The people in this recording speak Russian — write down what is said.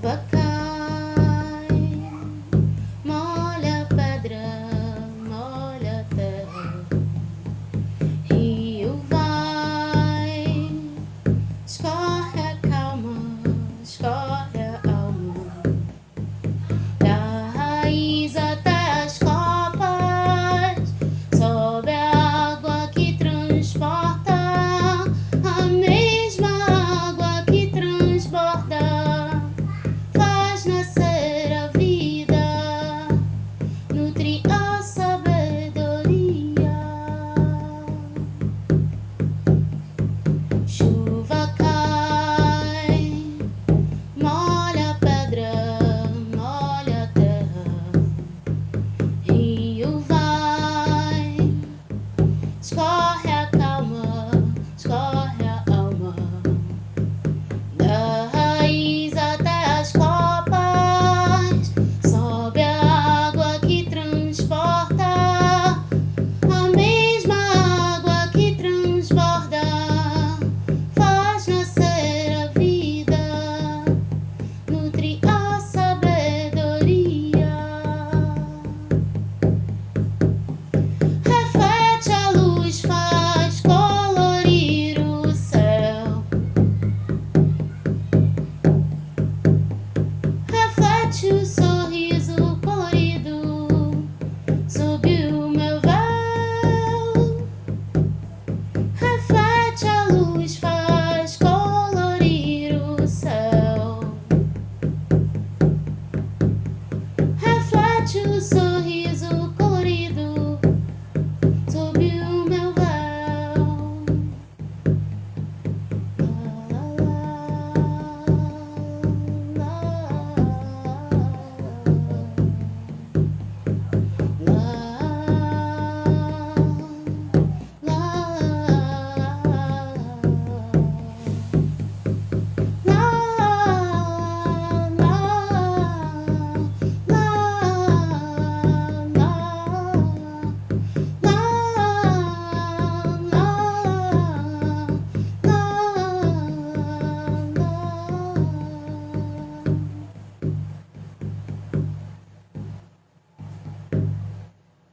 бокал.